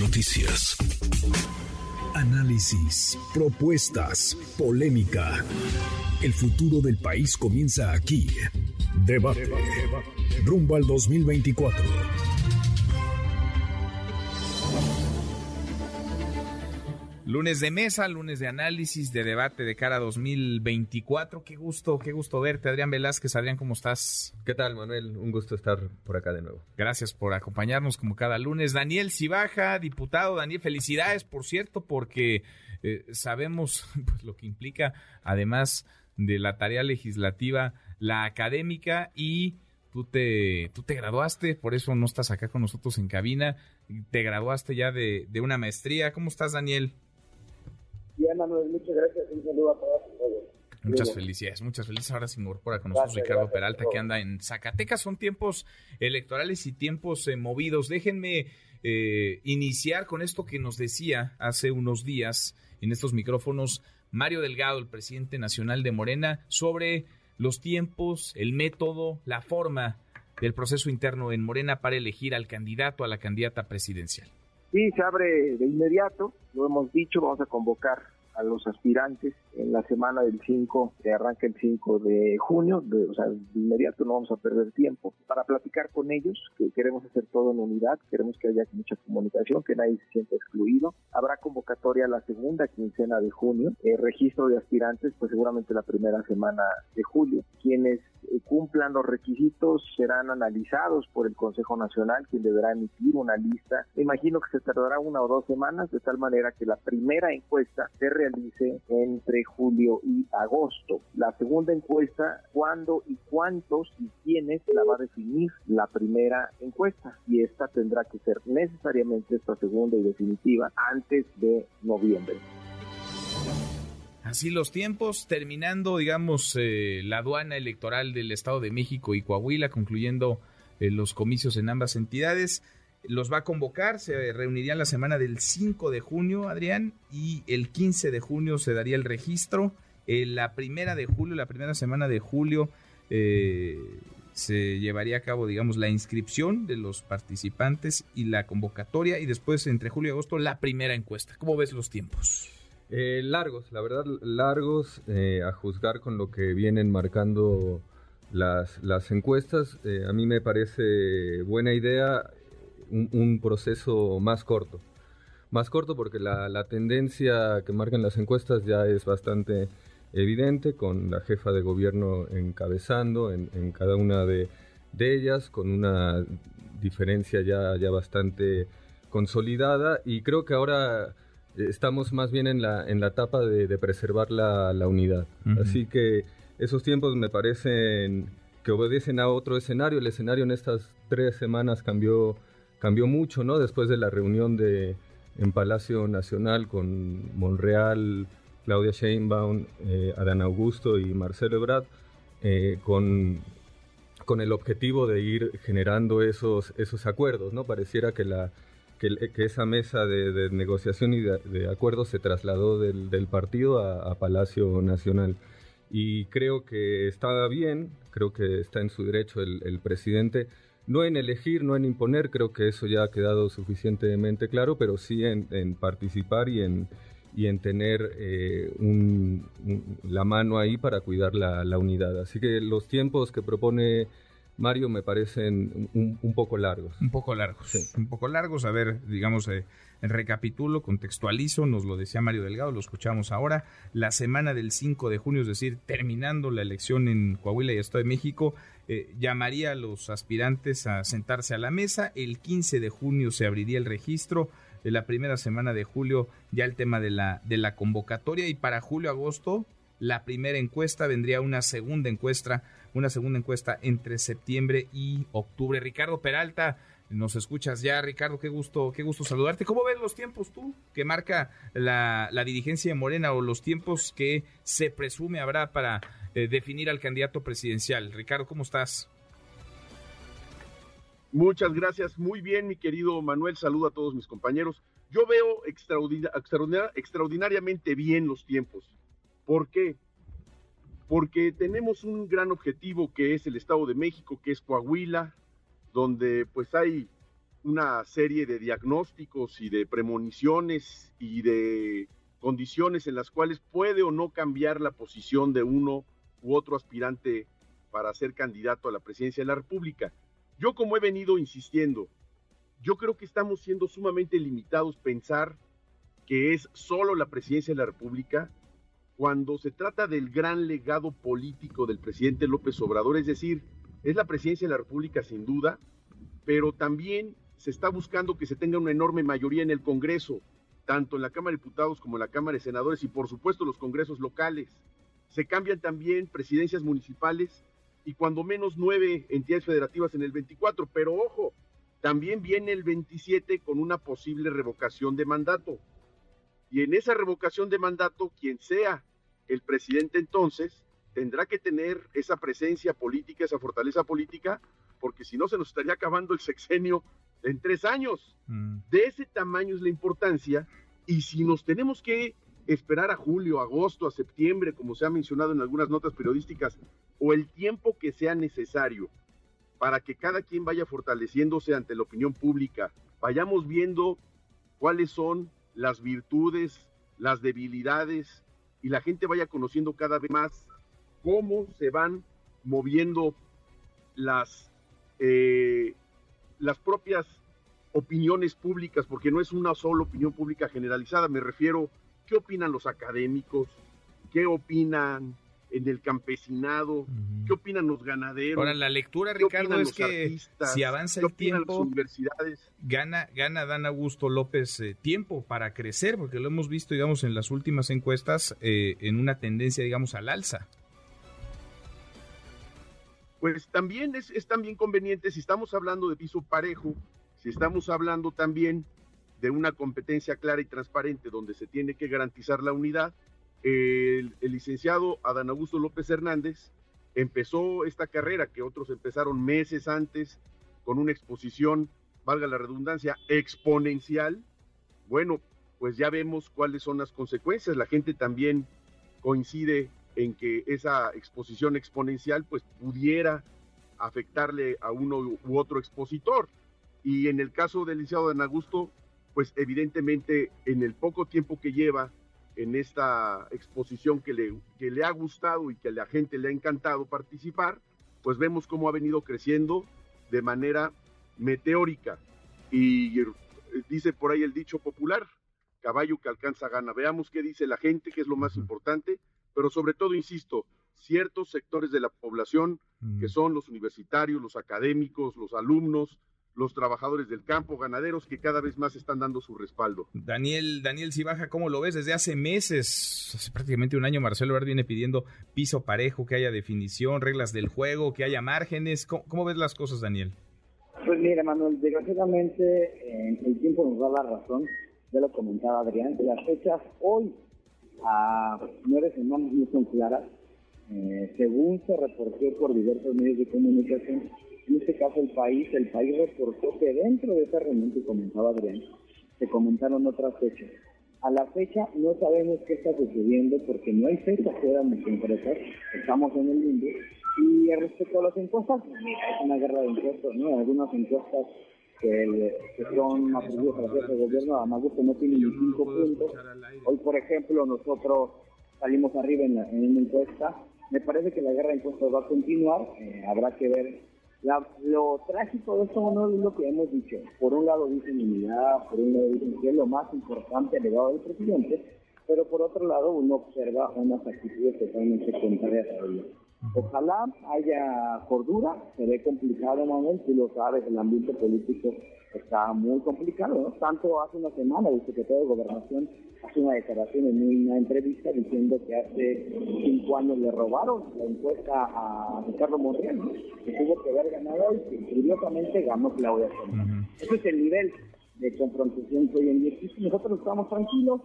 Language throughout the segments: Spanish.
Noticias. Análisis, propuestas, polémica. El futuro del país comienza aquí. Debate. Rumbo al 2024. Lunes de mesa, lunes de análisis, de debate de cara a 2024. Qué gusto, qué gusto verte, Adrián Velázquez. Adrián, ¿cómo estás? ¿Qué tal, Manuel? Un gusto estar por acá de nuevo. Gracias por acompañarnos como cada lunes. Daniel Cibaja, diputado. Daniel, felicidades, por cierto, porque eh, sabemos pues, lo que implica, además de la tarea legislativa, la académica y tú te, tú te graduaste, por eso no estás acá con nosotros en cabina. Te graduaste ya de, de una maestría. ¿Cómo estás, Daniel? Bien, Manuel, muchas gracias. Un saludo a todos. Muchas felicidades, muchas felicidades. Ahora se incorpora con nosotros Ricardo Peralta, que anda en Zacatecas. Son tiempos electorales y tiempos eh, movidos. Déjenme eh, iniciar con esto que nos decía hace unos días en estos micrófonos Mario Delgado, el presidente nacional de Morena, sobre los tiempos, el método, la forma del proceso interno en Morena para elegir al candidato, a la candidata presidencial. Sí, se abre de inmediato, lo hemos dicho, vamos a convocar a los aspirantes en la semana del 5, que arranca el 5 de junio, de, o sea, de inmediato no vamos a perder tiempo para platicar con ellos, que queremos hacer todo en unidad, queremos que haya mucha comunicación, que nadie se sienta excluido. Habrá convocatoria la segunda quincena de junio, el registro de aspirantes, pues seguramente la primera semana de julio. Quienes eh, cumplan los requisitos serán analizados por el Consejo Nacional, quien deberá emitir una lista. Me imagino que se tardará una o dos semanas, de tal manera que la primera encuesta se realice entre julio y agosto. La segunda encuesta, cuándo y cuántos y quiénes la va a definir la primera encuesta. Y esta tendrá que ser necesariamente esta segunda y definitiva antes de noviembre. Así los tiempos, terminando, digamos, eh, la aduana electoral del Estado de México y Coahuila, concluyendo eh, los comicios en ambas entidades. Los va a convocar, se reunirían la semana del 5 de junio, Adrián, y el 15 de junio se daría el registro. Eh, la primera de julio, la primera semana de julio, se llevaría a cabo, digamos, la inscripción de los participantes y la convocatoria, y después, entre julio y agosto, la primera encuesta. ¿Cómo ves los tiempos? Eh, largos, la verdad, largos, eh, a juzgar con lo que vienen marcando las, las encuestas. Eh, a mí me parece buena idea un, proceso más corto. Más corto porque la, la, tendencia que marcan las encuestas ya es bastante evidente, con la jefa de gobierno encabezando en, en cada una de, de, ellas, con una diferencia ya, ya bastante consolidada. Y creo que ahora estamos más bien en la, en la etapa de, preservar la, unidad. Así que esos tiempos me parecen que obedecen a otro escenario. El escenario en estas tres semanas cambió, cambió mucho, ¿no? Después de la reunión de, en Palacio Nacional con Monreal, Claudia Sheinbaum, eh, Adán Augusto y Marcelo Ebrard, eh, con, con el objetivo de ir generando esos, esos acuerdos, ¿no? Pareciera que la que, esa mesa de, negociación y de, acuerdo se trasladó del, partido a, Palacio Nacional. Y creo que está bien, creo que está en su derecho el, presidente, no en elegir, no en imponer, creo que eso ya ha quedado suficientemente claro, pero sí en, participar y en, y en tener eh, la mano ahí para cuidar la, la unidad. Así que los tiempos que propone Mario, me parecen un, poco largos. Un poco largos. Un poco largos. A ver, digamos, eh, recapitulo, contextualizo, nos lo decía Mario Delgado, lo escuchamos ahora. La semana del 5 de junio, es decir, terminando la elección en Coahuila y Estado de México, eh, llamaría a los aspirantes a sentarse a la mesa. El 15 de junio se abriría el registro. De la primera semana de julio ya el tema de la, de la convocatoria y para julio-agosto la primera encuesta vendría una segunda encuesta una segunda encuesta entre septiembre y octubre. Ricardo Peralta, nos escuchas ya, Ricardo, qué gusto, qué gusto saludarte. ¿Cómo ves los tiempos tú que marca la, dirigencia de Morena o los tiempos que se presume habrá para eh, definir al candidato presidencial? Ricardo, ¿cómo estás? Muchas gracias, muy bien, mi querido Manuel. Saludo a todos mis compañeros. Yo veo extraordinariamente bien los tiempos. ¿Por qué? Porque tenemos un gran objetivo que es el Estado de México, que es Coahuila, donde pues hay una serie de diagnósticos y de premoniciones y de condiciones en las cuales puede o no cambiar la posición de uno u otro aspirante para ser candidato a la presidencia de la República. Yo como he venido insistiendo, yo creo que estamos siendo sumamente limitados pensar que es solo la presidencia de la República cuando se trata del gran legado político del presidente López Obrador, es decir, es la presidencia de la República sin duda, pero también se está buscando que se tenga una enorme mayoría en el Congreso, tanto en la Cámara de Diputados como en la Cámara de Senadores y por supuesto los congresos locales. Se cambian también presidencias municipales y cuando menos nueve entidades federativas en el 24, pero ojo, también viene el 27 con una posible revocación de mandato. Y en esa revocación de mandato, quien sea el presidente entonces, tendrá que tener esa presencia política, esa fortaleza política, porque si no se nos estaría acabando el sexenio en tres años. Mm. De ese tamaño es la importancia. Y si nos tenemos que esperar a julio, agosto, a septiembre, como se ha mencionado en algunas notas periodísticas, o el tiempo que sea necesario para que cada quien vaya fortaleciéndose ante la opinión pública, vayamos viendo cuáles son las virtudes, las debilidades, y la gente vaya conociendo cada vez más cómo se van moviendo las, eh, las propias opiniones públicas, porque no es una sola opinión pública generalizada, me refiero, ¿qué opinan los académicos? ¿Qué opinan en el campesinado, qué opinan los ganaderos. Ahora, la lectura, Ricardo, es que si avanza el tiempo, universidades? Gana, gana Dan Augusto López eh, tiempo para crecer, porque lo hemos visto, digamos, en las últimas encuestas, eh, en una tendencia, digamos, al alza. Pues también es, es también conveniente, si estamos hablando de piso parejo, si estamos hablando también de una competencia clara y transparente donde se tiene que garantizar la unidad, el, licenciado Adán Augusto López Hernández empezó esta carrera que otros empezaron meses antes con una exposición, valga la redundancia, exponencial. Bueno, pues ya vemos cuáles son las consecuencias. La gente también coincide en que esa exposición exponencial pues pudiera afectarle a uno u otro expositor. Y en el caso del licenciado Adán Augusto, pues evidentemente en el poco tiempo que lleva en esta exposición que le, que le ha gustado y que a la gente le ha encantado participar, pues vemos cómo ha venido creciendo de manera meteórica. Y dice por ahí el dicho popular, caballo que alcanza gana. Veamos qué dice la gente, que es lo más importante, pero sobre todo, insisto, ciertos sectores de la población, que son los universitarios, los académicos, los alumnos, los trabajadores del campo, ganaderos que cada vez más están dando su respaldo. Daniel, Daniel Cibaja, ¿cómo lo ves? Desde hace meses, hace prácticamente un año, Marcelo Ebrard viene pidiendo piso parejo, que haya definición, reglas del juego, que haya márgenes. ¿Cómo, ves las cosas, Daniel? Pues mira, Manuel, desgraciadamente el tiempo nos da la razón, ya lo comentaba Adrián, las fechas hoy a nueve semanas no son claras. Eh, según se reportó por diversos medios de comunicación, en este caso el país, el país reportó que dentro de esa reunión que comentaba Adrián, se comentaron otras fechas. A la fecha no sabemos qué está sucediendo porque no hay fechas que muy concretas, estamos en el limbo. Y respecto a las encuestas, es una guerra de encuestas, ¿no? Algunas encuestas que, son atribuidas a la jefa de gobierno, a Magusto no tienen ni cinco puntos. Hoy, por ejemplo, nosotros salimos arriba en, la, en una encuesta. Me parece que la guerra de encuestas va a continuar, eh, habrá que ver lo trágico de esto no es lo que hemos dicho. Por un lado dicen unidad, por un lado dicen que es lo más importante legado del presidente, pero por otro lado uno observa unas actitudes totalmente contrarias a ello. Ojalá haya cordura, se ve complicado, Manuel, tú lo sabes, el ambiente político está muy complicado, ¿no? Tanto hace una semana el secretario de Gobernación hace una declaración en una entrevista diciendo que hace cinco años le robaron la encuesta a Ricardo Monreal, que tuvo que haber ganado y que curiosamente ganó Claudia Sheinbaum. Ese es el nivel de confrontación que hoy en día existe. Nosotros estamos tranquilos,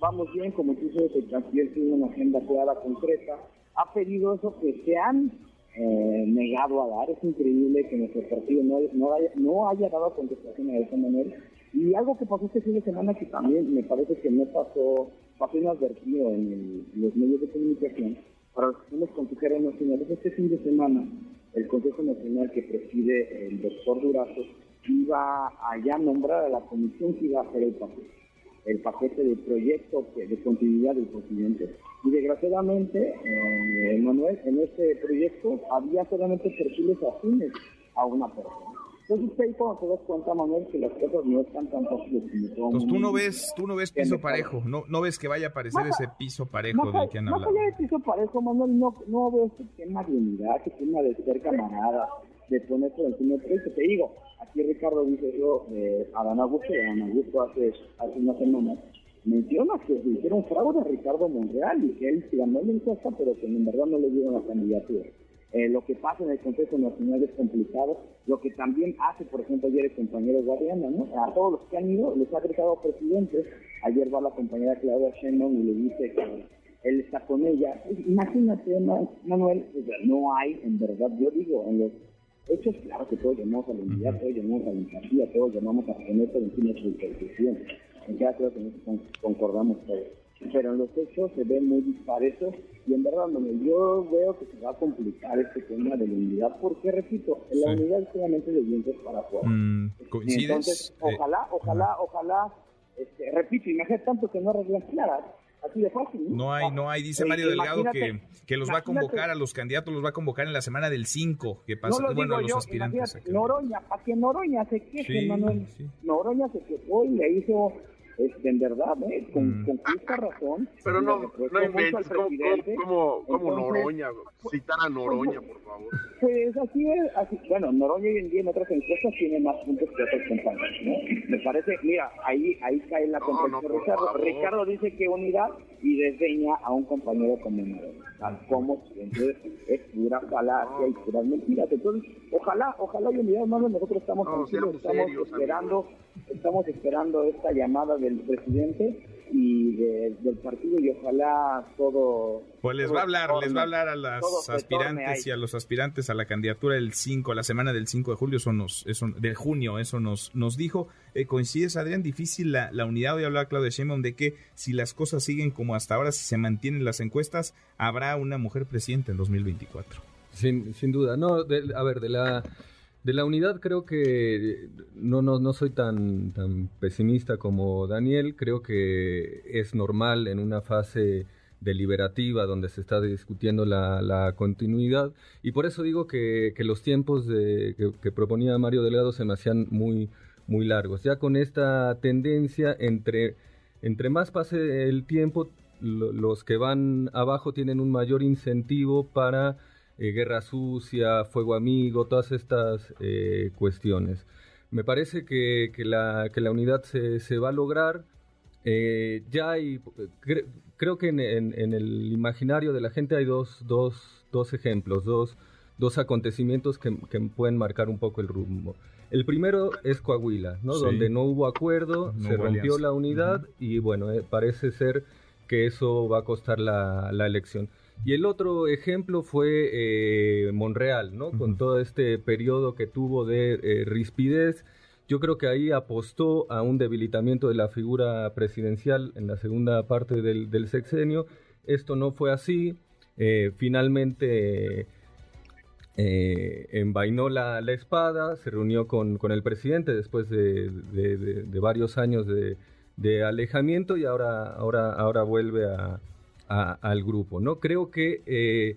vamos bien, como tú sabes, el canciller tiene una agenda clara, concreta, ha pedido eso que se han eh, negado a dar. Es increíble que nuestro partido no, no, haya, no haya dado contestación a esa manera. Y algo que pasó este fin de semana que también me parece que no pasó, pasó inadvertido en, los medios de comunicación, para los que somos consejeros nacionales, este fin de semana el Consejo Nacional que preside el doctor Durazo iba a ya nombrar a la comisión que iba a hacer el paquete, el paquete de proyecto de continuidad del presidente. Y desgraciadamente, eh, Manuel, en este proyecto había solamente perfiles afines a una persona. Entonces ahí cuando te das cuenta, Manuel, que las cosas no están tan fáciles como todo Entonces tú no ves, tú no ves piso parejo, no, no ves que vaya a aparecer ese piso parejo del que han hablado. No de piso parejo, Manuel, no, no veo ese tema de unidad, ese tema de ser camarada, de poner por encima del Te digo, aquí Ricardo dice yo, eh, Adán Augusto, Adán Augusto hace, hace una semana, menciona que se hicieron fraude a Ricardo Monreal y que él se ganó la encuesta, pero que en verdad no le dieron la candidatura. Eh, lo que pasa en el Consejo Nacional es complicado. Lo que también hace, por ejemplo, ayer el compañero Guadiana, ¿no? A todos los que han ido les ha agregado presidentes. Ayer va la compañera Claudia Sheinbaum y le dice que él está con ella. Imagínate, Manuel, no hay, en verdad, yo digo, en los hechos, claro que todos llamamos a la unidad, todos llamamos a la empatía, todos llamamos a poner por encima de su. En cada creo que concordamos todos. Pero en los hechos se ven muy disparetos y en verdad yo veo que se va a complicar este tema de la unidad porque repito la unidad es solamente de dientes para afuera. Mm, entonces eh, ojalá ojalá ojalá este, repito imagínate tanto que no arreglan claras Así de fácil, ¿no? hay, no hay, dice Mario Delgado que, que los va a convocar a los candidatos, los va a convocar en la semana del 5, que pasa, no bueno, a los aspirantes. Noroña, para que Noroña se queje, Manuel. Noroña se quejó y le hizo este, en verdad, ¿eh? con, mm. con, justa razón. Pero no, no inventes, ¿cómo, cómo, Noroña? Citar a Noroña, por favor. Pues así es, así, bueno, Noroña hoy en día en otras encuestas tiene más puntos que otros compañeros, ¿no? Me parece, mira, ahí ahí cae la no, Ricardo. Ricardo dice que unidad y desdeña a un compañero como Noroña. Como entonces es pura falacia y puras mentiras. Entonces, ojalá, ojalá y unidad, hermano, nosotros estamos estamos esperando, estamos esperando esta llamada del presidente y del partido y ojalá todo... Pues les va a hablar, les va a hablar a las aspirantes y a los aspirantes a la candidatura del 5, a la semana del 5 de julio, eso nos, eso, de junio, eso nos, nos dijo. Eh, ¿Coincides, Adrián? Difícil la, la unidad, hoy hablaba Claudia Sheinbaum de que si las cosas siguen como hasta ahora, si se mantienen las encuestas, habrá una mujer presidenta en 2024. Sin, sin duda, no, a ver, de la de la unidad creo que no, no, no soy tan, tan pesimista como Daniel, creo que es normal en una fase deliberativa donde se está discutiendo la, continuidad y por eso digo que, los tiempos de, que, proponía Mario Delgado se me hacían muy, muy largos. Ya con esta tendencia, entre, entre más pase el tiempo, los que van abajo tienen un mayor incentivo para eh, guerra sucia, fuego amigo, todas estas eh, cuestiones. Me parece que, la, que la unidad se, se, va a lograr. Eh, ya hay, creo que en, en, el imaginario de la gente hay dos, dos, dos ejemplos, dos, dos acontecimientos que, que, pueden marcar un poco el rumbo. El primero es Coahuila, ¿no? donde no hubo acuerdo, se rompió la unidad y bueno, parece ser que eso va a costar la, la elección. Y el otro ejemplo fue eh, Monreal, ¿no? Con todo este periodo que tuvo de eh, rispidez. Yo creo que ahí apostó a un debilitamiento de la figura presidencial en la segunda parte del, sexenio. Esto no fue así. Eh, finalmente envainó la, la, espada, se reunió con, con el presidente después de, de varios años de, alejamiento y ahora, ahora, ahora vuelve a, al grupo. ¿no? Creo que eh,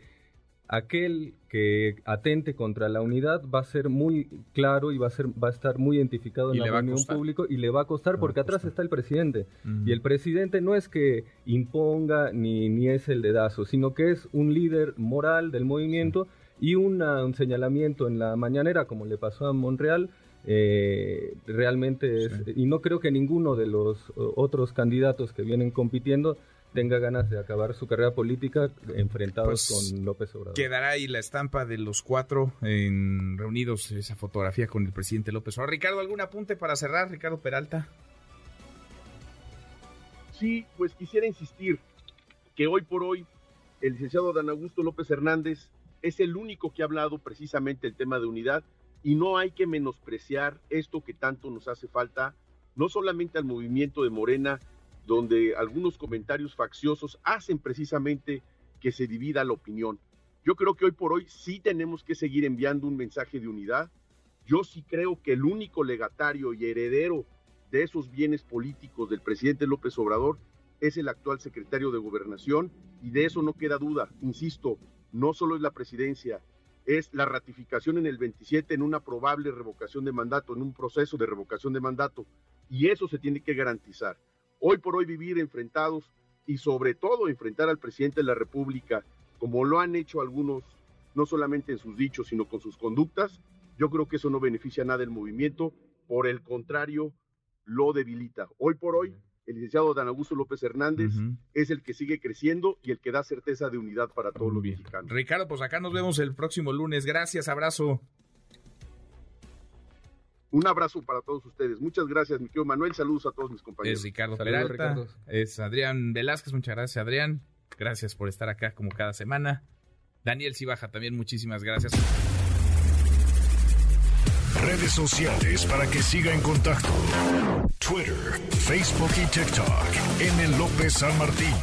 aquel que atente contra la unidad va a ser muy claro y va a, ser, va a estar muy identificado en la opinión pública y le va a costar porque atrás está el presidente. Y el presidente no es que imponga ni, ni es el dedazo, sino que es un líder moral del movimiento y un señalamiento en la mañanera, como le pasó a Monreal, eh, realmente es, y no creo que ninguno de los otros candidatos que vienen compitiendo tenga ganas de acabar su carrera política enfrentados pues, con López Obrador. Quedará ahí la estampa de los cuatro en, reunidos, esa fotografía con el presidente López Obrador. Ricardo, ¿algún apunte para cerrar, Ricardo Peralta? Sí, pues quisiera insistir que hoy por hoy el licenciado Dan Augusto López Hernández es el único que ha hablado precisamente el tema de unidad y no hay que menospreciar esto que tanto nos hace falta, no solamente al movimiento de Morena, donde algunos comentarios facciosos hacen precisamente que se divida la opinión. Yo creo que hoy por hoy sí tenemos que seguir enviando un mensaje de unidad. Yo sí creo que el único legatario y heredero de esos bienes políticos del presidente López Obrador es el actual secretario de gobernación y de eso no queda duda. Insisto, no solo es la presidencia, es la ratificación en el 27 en una probable revocación de mandato, en un proceso de revocación de mandato. Y eso se tiene que garantizar. Hoy por hoy vivir enfrentados y sobre todo enfrentar al presidente de la República, como lo han hecho algunos, no solamente en sus dichos, sino con sus conductas, yo creo que eso no beneficia a nada el movimiento, por el contrario, lo debilita. Hoy por hoy, el licenciado Dan Augusto López Hernández es el que sigue creciendo y el que da certeza de unidad para todos los mexicanos. Ricardo, pues acá nos vemos el próximo lunes. Gracias, abrazo. Un abrazo para todos ustedes. Muchas gracias, mi querido Manuel. Saludos a todos mis compañeros. Es Ricardo Peralta. Es Adrián Velázquez. Muchas gracias, Adrián. Gracias por estar acá como cada semana. Daniel Cibaja, también muchísimas gracias. Redes sociales para que siga en contacto: Twitter, Facebook y TikTok. M. López San Martín.